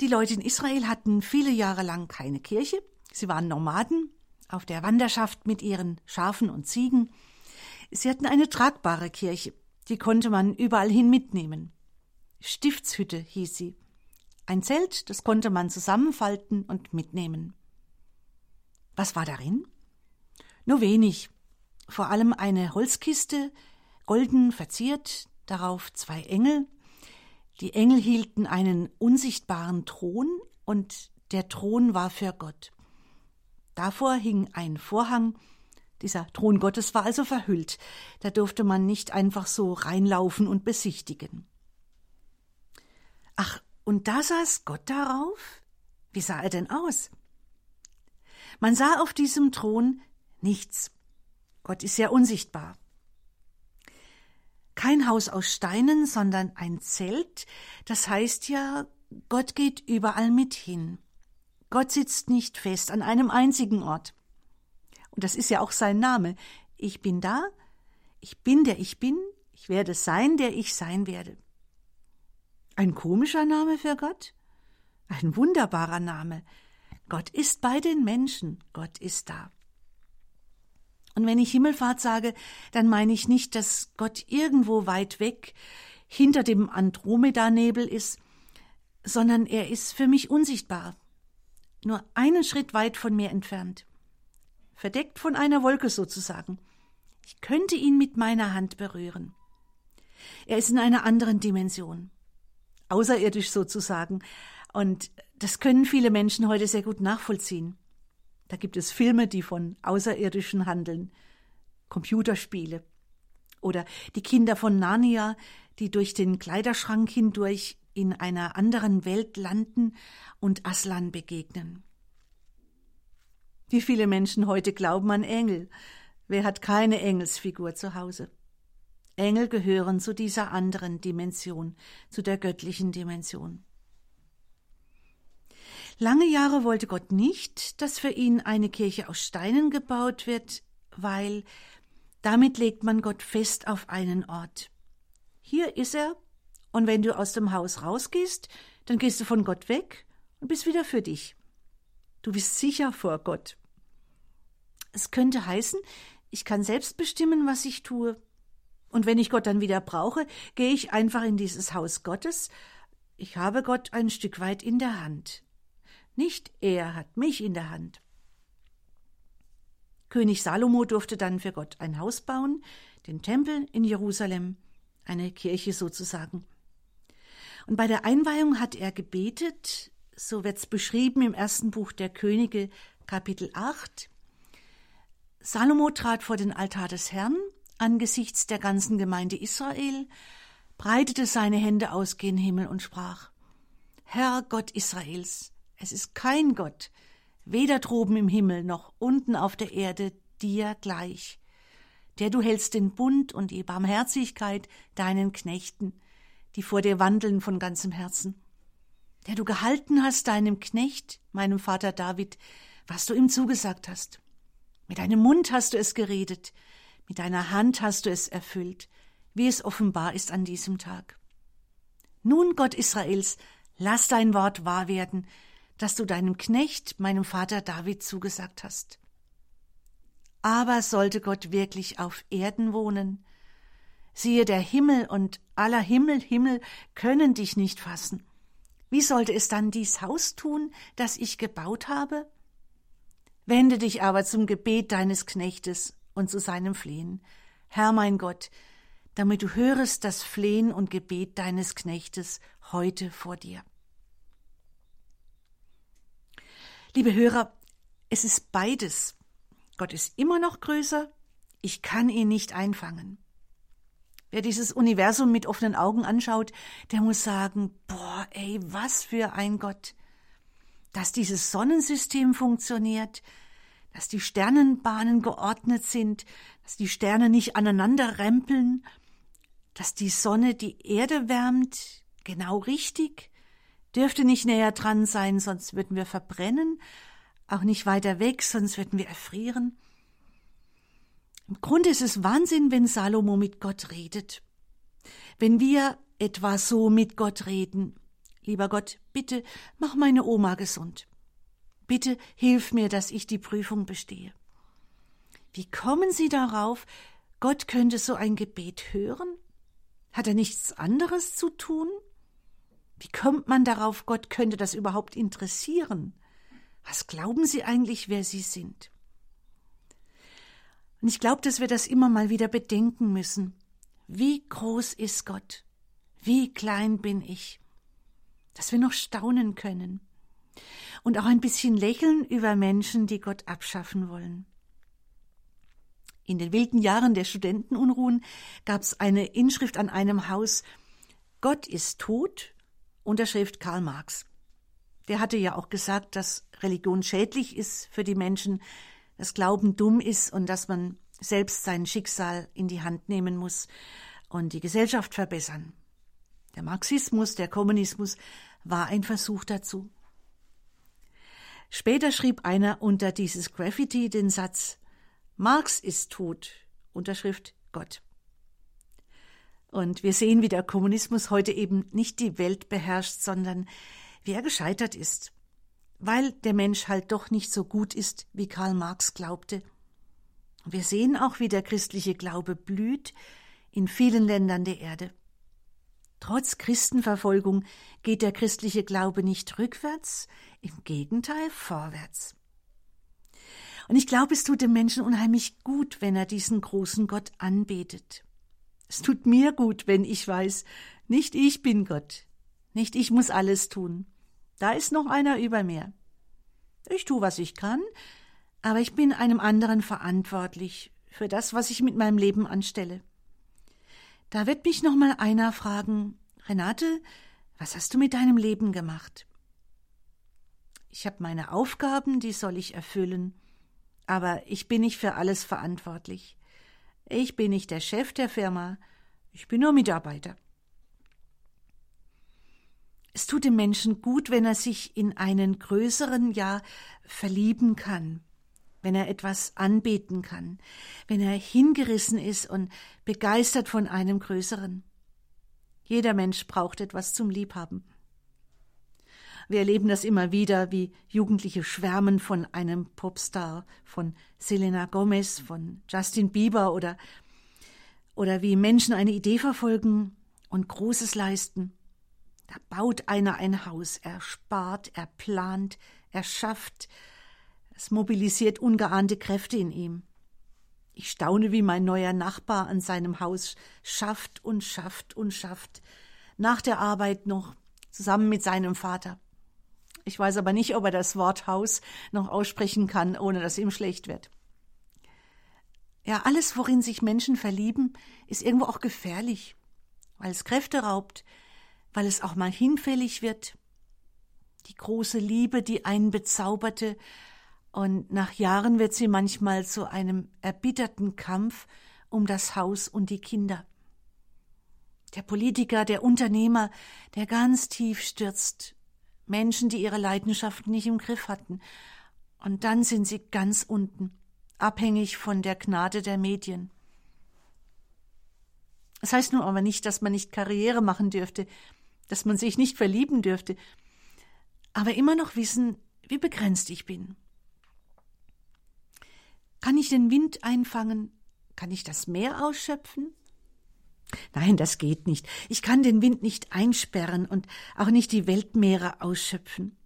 Die Leute in Israel hatten viele Jahre lang keine Kirche. Sie waren Nomaden auf der Wanderschaft mit ihren Schafen und Ziegen. Sie hatten eine tragbare Kirche, die konnte man überall hin mitnehmen. Stiftshütte hieß sie. Ein Zelt, das konnte man zusammenfalten und mitnehmen. Was war darin? Nur wenig. Vor allem eine Holzkiste, golden verziert, darauf zwei Engel. Die Engel hielten einen unsichtbaren Thron und der Thron war für Gott. Davor hing ein Vorhang, dieser Thron Gottes war also verhüllt, da durfte man nicht einfach so reinlaufen und besichtigen. Ach, und da saß Gott darauf? Wie sah er denn aus? Man sah auf diesem Thron nichts. Gott ist ja unsichtbar. Kein Haus aus Steinen, sondern ein Zelt, das heißt ja, Gott geht überall mit hin. Gott sitzt nicht fest an einem einzigen Ort. Und das ist ja auch sein Name. Ich bin da, ich bin der ich bin, ich werde sein, der ich sein werde. Ein komischer Name für Gott? Ein wunderbarer Name. Gott ist bei den Menschen, Gott ist da. Und wenn ich Himmelfahrt sage, dann meine ich nicht, dass Gott irgendwo weit weg hinter dem Andromeda-Nebel ist, sondern er ist für mich unsichtbar, nur einen Schritt weit von mir entfernt, verdeckt von einer Wolke sozusagen. Ich könnte ihn mit meiner Hand berühren. Er ist in einer anderen Dimension außerirdisch sozusagen. Und das können viele Menschen heute sehr gut nachvollziehen. Da gibt es Filme, die von Außerirdischen handeln, Computerspiele oder die Kinder von Narnia, die durch den Kleiderschrank hindurch in einer anderen Welt landen und Aslan begegnen. Wie viele Menschen heute glauben an Engel? Wer hat keine Engelsfigur zu Hause? Engel gehören zu dieser anderen Dimension, zu der göttlichen Dimension. Lange Jahre wollte Gott nicht, dass für ihn eine Kirche aus Steinen gebaut wird, weil damit legt man Gott fest auf einen Ort. Hier ist er, und wenn du aus dem Haus rausgehst, dann gehst du von Gott weg und bist wieder für dich. Du bist sicher vor Gott. Es könnte heißen, ich kann selbst bestimmen, was ich tue. Und wenn ich Gott dann wieder brauche, gehe ich einfach in dieses Haus Gottes. Ich habe Gott ein Stück weit in der Hand. Nicht er hat mich in der Hand. König Salomo durfte dann für Gott ein Haus bauen, den Tempel in Jerusalem, eine Kirche sozusagen. Und bei der Einweihung hat er gebetet, so wird's beschrieben im ersten Buch der Könige, Kapitel 8. Salomo trat vor den Altar des Herrn angesichts der ganzen Gemeinde Israel, breitete seine Hände aus gen Himmel und sprach Herr Gott Israels, es ist kein Gott, weder droben im Himmel noch unten auf der Erde, dir gleich, der du hältst den Bund und die Barmherzigkeit deinen Knechten, die vor dir wandeln von ganzem Herzen, der du gehalten hast deinem Knecht, meinem Vater David, was du ihm zugesagt hast. Mit deinem Mund hast du es geredet, mit deiner Hand hast du es erfüllt, wie es offenbar ist an diesem Tag. Nun, Gott Israels, lass dein Wort wahr werden, das du deinem Knecht, meinem Vater David, zugesagt hast. Aber sollte Gott wirklich auf Erden wohnen, siehe, der Himmel und aller Himmel, Himmel können dich nicht fassen. Wie sollte es dann dies Haus tun, das ich gebaut habe? Wende dich aber zum Gebet deines Knechtes und zu seinem Flehen. Herr mein Gott, damit du hörest das Flehen und Gebet deines Knechtes heute vor dir. Liebe Hörer, es ist beides. Gott ist immer noch größer, ich kann ihn nicht einfangen. Wer dieses Universum mit offenen Augen anschaut, der muss sagen, boah, ey, was für ein Gott. Dass dieses Sonnensystem funktioniert, dass die Sternenbahnen geordnet sind, dass die Sterne nicht aneinander rempeln, dass die Sonne die Erde wärmt, genau richtig, dürfte nicht näher dran sein, sonst würden wir verbrennen, auch nicht weiter weg, sonst würden wir erfrieren. Im Grunde ist es Wahnsinn, wenn Salomo mit Gott redet. Wenn wir etwa so mit Gott reden, Lieber Gott, bitte mach meine Oma gesund. Bitte hilf mir, dass ich die Prüfung bestehe. Wie kommen Sie darauf, Gott könnte so ein Gebet hören? Hat er nichts anderes zu tun? Wie kommt man darauf, Gott könnte das überhaupt interessieren? Was glauben Sie eigentlich, wer Sie sind? Und ich glaube, dass wir das immer mal wieder bedenken müssen. Wie groß ist Gott? Wie klein bin ich? Dass wir noch staunen können und auch ein bisschen lächeln über Menschen, die Gott abschaffen wollen. In den wilden Jahren der Studentenunruhen gab es eine Inschrift an einem Haus Gott ist tot, Unterschrift Karl Marx. Der hatte ja auch gesagt, dass Religion schädlich ist für die Menschen, dass Glauben dumm ist und dass man selbst sein Schicksal in die Hand nehmen muss und die Gesellschaft verbessern. Der Marxismus, der Kommunismus war ein Versuch dazu. Später schrieb einer unter dieses Graffiti den Satz Marx ist tot, Unterschrift Gott. Und wir sehen, wie der Kommunismus heute eben nicht die Welt beherrscht, sondern wie er gescheitert ist, weil der Mensch halt doch nicht so gut ist, wie Karl Marx glaubte. Wir sehen auch, wie der christliche Glaube blüht in vielen Ländern der Erde. Trotz Christenverfolgung geht der christliche Glaube nicht rückwärts, im Gegenteil vorwärts. Und ich glaube, es tut dem Menschen unheimlich gut, wenn er diesen großen Gott anbetet. Es tut mir gut, wenn ich weiß, nicht ich bin Gott, nicht ich muss alles tun. Da ist noch einer über mir. Ich tue, was ich kann, aber ich bin einem anderen verantwortlich für das, was ich mit meinem Leben anstelle. Da wird mich noch mal einer fragen, Renate, was hast du mit deinem Leben gemacht? Ich habe meine Aufgaben, die soll ich erfüllen, aber ich bin nicht für alles verantwortlich. Ich bin nicht der Chef der Firma, ich bin nur Mitarbeiter. Es tut dem Menschen gut, wenn er sich in einen größeren Ja verlieben kann, wenn er etwas anbeten kann, wenn er hingerissen ist und begeistert von einem Größeren. Jeder Mensch braucht etwas zum Liebhaben. Wir erleben das immer wieder, wie Jugendliche schwärmen von einem Popstar, von Selena Gomez, von Justin Bieber oder, oder wie Menschen eine Idee verfolgen und Großes leisten. Da baut einer ein Haus, er spart, er plant, er schafft, es mobilisiert ungeahnte Kräfte in ihm. Ich staune, wie mein neuer Nachbar an seinem Haus schafft und schafft und schafft. Nach der Arbeit noch zusammen mit seinem Vater. Ich weiß aber nicht, ob er das Wort Haus noch aussprechen kann, ohne dass ihm schlecht wird. Ja, alles, worin sich Menschen verlieben, ist irgendwo auch gefährlich, weil es Kräfte raubt, weil es auch mal hinfällig wird. Die große Liebe, die einen bezauberte, und nach Jahren wird sie manchmal zu einem erbitterten Kampf um das Haus und die Kinder. Der Politiker, der Unternehmer, der ganz tief stürzt. Menschen, die ihre Leidenschaften nicht im Griff hatten. Und dann sind sie ganz unten, abhängig von der Gnade der Medien. Das heißt nun aber nicht, dass man nicht Karriere machen dürfte, dass man sich nicht verlieben dürfte, aber immer noch wissen, wie begrenzt ich bin. Kann ich den Wind einfangen? Kann ich das Meer ausschöpfen? Nein, das geht nicht. Ich kann den Wind nicht einsperren und auch nicht die Weltmeere ausschöpfen.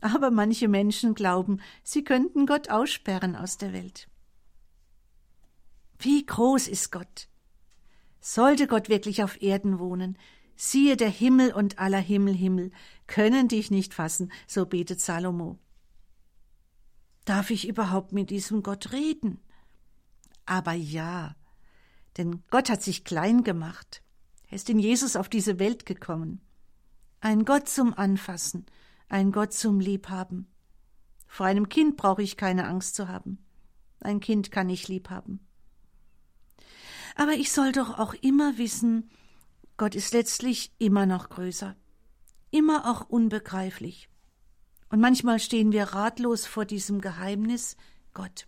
Aber manche Menschen glauben, sie könnten Gott aussperren aus der Welt. Wie groß ist Gott? Sollte Gott wirklich auf Erden wohnen, siehe der Himmel und aller Himmel Himmel, können dich nicht fassen, so betet Salomo. Darf ich überhaupt mit diesem Gott reden? Aber ja, denn Gott hat sich klein gemacht. Er ist in Jesus auf diese Welt gekommen. Ein Gott zum Anfassen, ein Gott zum Liebhaben. Vor einem Kind brauche ich keine Angst zu haben. Ein Kind kann ich liebhaben. Aber ich soll doch auch immer wissen, Gott ist letztlich immer noch größer, immer auch unbegreiflich. Und manchmal stehen wir ratlos vor diesem Geheimnis Gott.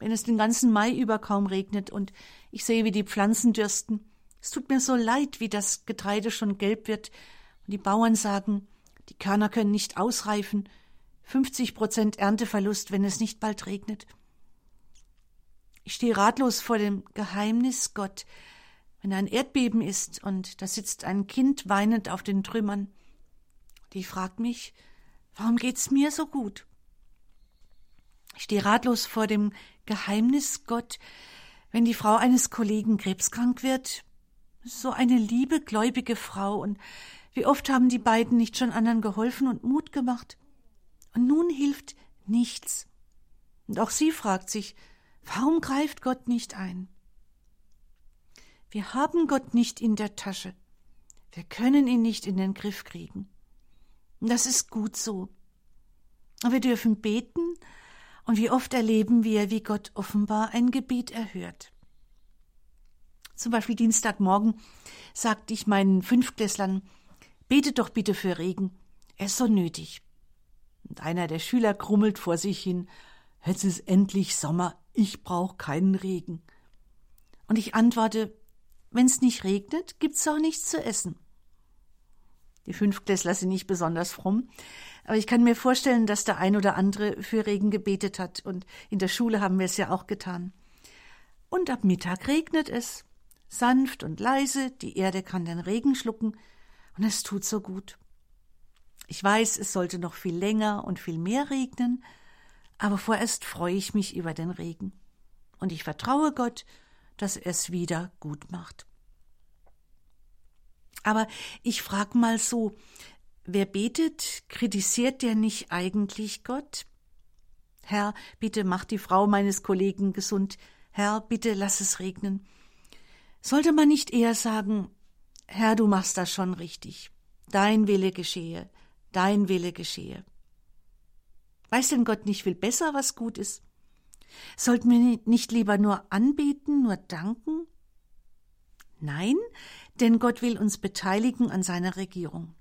Wenn es den ganzen Mai über kaum regnet und ich sehe, wie die Pflanzen dürsten, es tut mir so leid, wie das Getreide schon gelb wird Die Bauern sagen, die Körner können nicht ausreifen, 50 Prozent Ernteverlust, wenn es nicht bald regnet. Ich stehe ratlos vor dem Geheimnis Gott, wenn ein Erdbeben ist und da sitzt ein Kind weinend auf den Trümmern. Die fragt mich, warum geht's mir so gut? Ich stehe ratlos vor dem Geheimnis Gott, wenn die Frau eines Kollegen krebskrank wird. So eine liebe, gläubige Frau und wie oft haben die beiden nicht schon anderen geholfen und Mut gemacht? Und nun hilft nichts. Und auch sie fragt sich, warum greift Gott nicht ein? Wir haben Gott nicht in der Tasche. Wir können ihn nicht in den Griff kriegen. Und das ist gut so. Aber wir dürfen beten, und wie oft erleben wir, wie Gott offenbar ein Gebet erhört. Zum Beispiel Dienstagmorgen sagte ich meinen Fünftklässlern, betet doch bitte für Regen, er ist so nötig. Und einer der Schüler krummelt vor sich hin, jetzt ist endlich Sommer, ich brauche keinen Regen. Und ich antworte, wenn's nicht regnet, gibt's auch nichts zu essen. Die Fünftklässler sind nicht besonders fromm, aber ich kann mir vorstellen, dass der ein oder andere für Regen gebetet hat, und in der Schule haben wir es ja auch getan. Und ab Mittag regnet es, sanft und leise, die Erde kann den Regen schlucken, und es tut so gut. Ich weiß, es sollte noch viel länger und viel mehr regnen, aber vorerst freue ich mich über den Regen. Und ich vertraue Gott, dass er es wieder gut macht. Aber ich frage mal so, wer betet, kritisiert der nicht eigentlich Gott? Herr, bitte mach die Frau meines Kollegen gesund. Herr, bitte lass es regnen. Sollte man nicht eher sagen, Herr, du machst das schon richtig. Dein Wille geschehe, dein Wille geschehe. Weiß denn Gott nicht viel besser, was gut ist? Sollten wir nicht lieber nur anbeten, nur danken? Nein, denn Gott will uns beteiligen an seiner Regierung.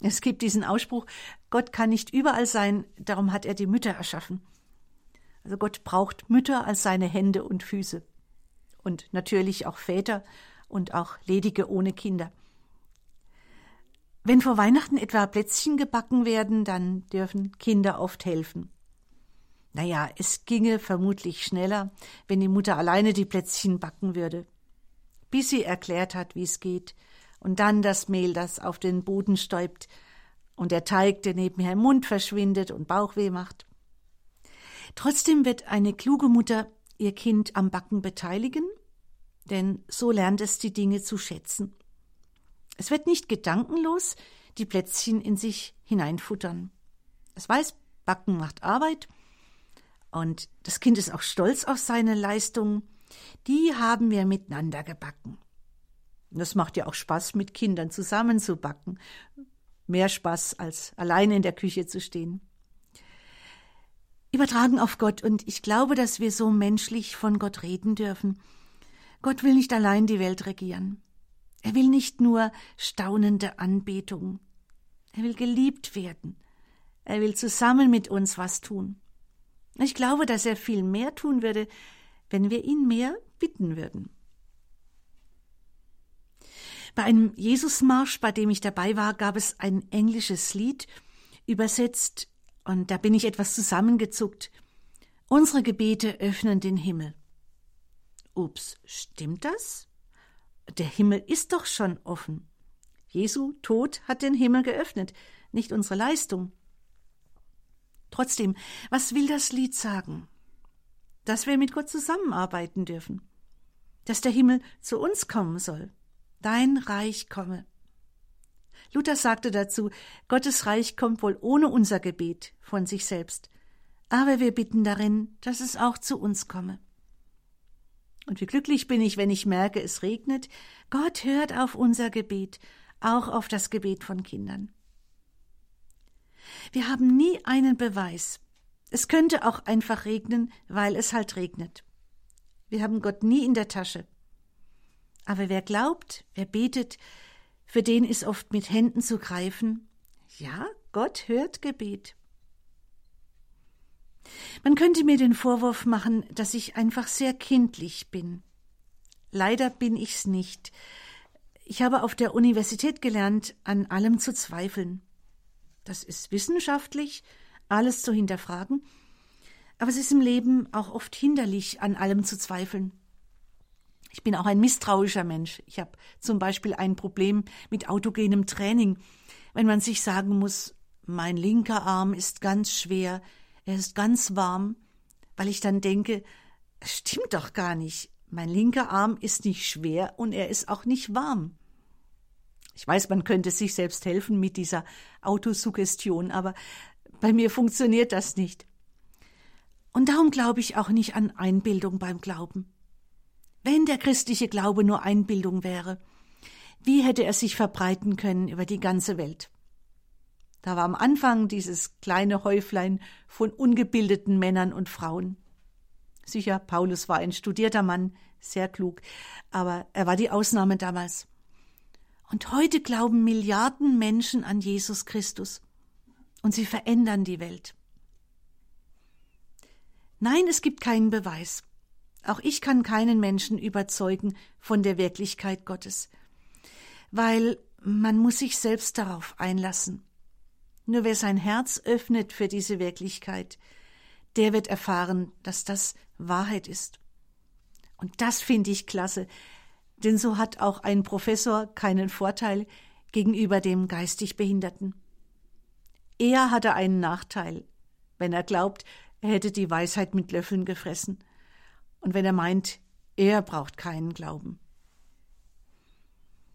Es gibt diesen Ausspruch, Gott kann nicht überall sein, darum hat er die Mütter erschaffen. Also Gott braucht Mütter als seine Hände und Füße. Und natürlich auch Väter und auch Ledige ohne Kinder. Wenn vor Weihnachten etwa Plätzchen gebacken werden, dann dürfen Kinder oft helfen. Naja, es ginge vermutlich schneller, wenn die Mutter alleine die Plätzchen backen würde bis sie erklärt hat, wie es geht, und dann das Mehl, das auf den Boden stäubt, und der Teig, der nebenher im Mund verschwindet und Bauchweh macht. Trotzdem wird eine kluge Mutter ihr Kind am Backen beteiligen, denn so lernt es die Dinge zu schätzen. Es wird nicht gedankenlos die Plätzchen in sich hineinfuttern. Es weiß, Backen macht Arbeit, und das Kind ist auch stolz auf seine Leistung, die haben wir miteinander gebacken. Das macht ja auch Spaß, mit Kindern zusammen zu backen. Mehr Spaß, als allein in der Küche zu stehen. Übertragen auf Gott, und ich glaube, dass wir so menschlich von Gott reden dürfen. Gott will nicht allein die Welt regieren. Er will nicht nur staunende Anbetung. Er will geliebt werden. Er will zusammen mit uns was tun. Ich glaube, dass er viel mehr tun würde, wenn wir ihn mehr bitten würden. Bei einem Jesusmarsch, bei dem ich dabei war, gab es ein englisches Lied, übersetzt, und da bin ich etwas zusammengezuckt. Unsere Gebete öffnen den Himmel. Ups, stimmt das? Der Himmel ist doch schon offen. Jesu Tod hat den Himmel geöffnet, nicht unsere Leistung. Trotzdem, was will das Lied sagen? Dass wir mit Gott zusammenarbeiten dürfen, dass der Himmel zu uns kommen soll. Dein Reich komme. Luther sagte dazu, Gottes Reich kommt wohl ohne unser Gebet von sich selbst, aber wir bitten darin, dass es auch zu uns komme. Und wie glücklich bin ich, wenn ich merke, es regnet. Gott hört auf unser Gebet, auch auf das Gebet von Kindern. Wir haben nie einen Beweis, es könnte auch einfach regnen, weil es halt regnet. Wir haben Gott nie in der Tasche. Aber wer glaubt, wer betet, für den ist oft mit Händen zu greifen. Ja, Gott hört Gebet. Man könnte mir den Vorwurf machen, dass ich einfach sehr kindlich bin. Leider bin ich's nicht. Ich habe auf der Universität gelernt, an allem zu zweifeln. Das ist wissenschaftlich, alles zu hinterfragen, aber es ist im Leben auch oft hinderlich, an allem zu zweifeln. Ich bin auch ein misstrauischer Mensch. Ich habe zum Beispiel ein Problem mit autogenem Training, wenn man sich sagen muss, mein linker Arm ist ganz schwer, er ist ganz warm, weil ich dann denke, es stimmt doch gar nicht. Mein linker Arm ist nicht schwer und er ist auch nicht warm. Ich weiß, man könnte sich selbst helfen mit dieser Autosuggestion, aber bei mir funktioniert das nicht. Und darum glaube ich auch nicht an Einbildung beim Glauben. Wenn der christliche Glaube nur Einbildung wäre, wie hätte er sich verbreiten können über die ganze Welt? Da war am Anfang dieses kleine Häuflein von ungebildeten Männern und Frauen. Sicher, Paulus war ein studierter Mann, sehr klug, aber er war die Ausnahme damals. Und heute glauben Milliarden Menschen an Jesus Christus. Und sie verändern die Welt. Nein, es gibt keinen Beweis. Auch ich kann keinen Menschen überzeugen von der Wirklichkeit Gottes, weil man muss sich selbst darauf einlassen. Nur wer sein Herz öffnet für diese Wirklichkeit, der wird erfahren, dass das Wahrheit ist. Und das finde ich klasse, denn so hat auch ein Professor keinen Vorteil gegenüber dem geistig Behinderten. Er hatte einen Nachteil, wenn er glaubt, er hätte die Weisheit mit Löffeln gefressen, und wenn er meint, er braucht keinen Glauben.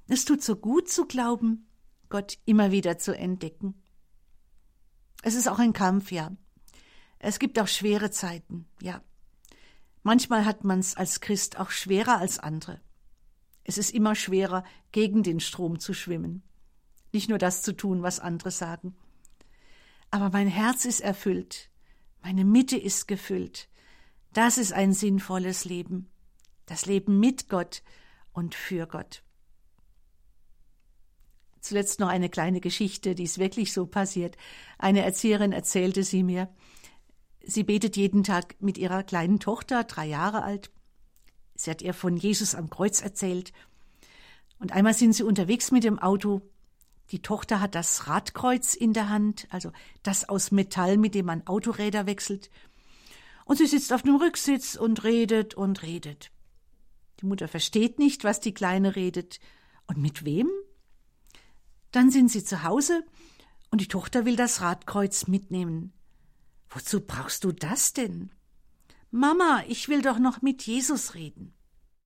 Es tut so gut zu glauben, Gott immer wieder zu entdecken. Es ist auch ein Kampf, ja. Es gibt auch schwere Zeiten, ja. Manchmal hat man es als Christ auch schwerer als andere. Es ist immer schwerer, gegen den Strom zu schwimmen. Nicht nur das zu tun, was andere sagen. Aber mein Herz ist erfüllt. Meine Mitte ist gefüllt. Das ist ein sinnvolles Leben. Das Leben mit Gott und für Gott. Zuletzt noch eine kleine Geschichte, die ist wirklich so passiert. Eine Erzieherin erzählte sie mir. Sie betet jeden Tag mit ihrer kleinen Tochter, drei Jahre alt. Sie hat ihr von Jesus am Kreuz erzählt. Und einmal sind sie unterwegs mit dem Auto. Die Tochter hat das Radkreuz in der Hand, also das aus Metall, mit dem man Autoräder wechselt. Und sie sitzt auf dem Rücksitz und redet und redet. Die Mutter versteht nicht, was die Kleine redet. Und mit wem? Dann sind sie zu Hause und die Tochter will das Radkreuz mitnehmen. Wozu brauchst du das denn? Mama, ich will doch noch mit Jesus reden.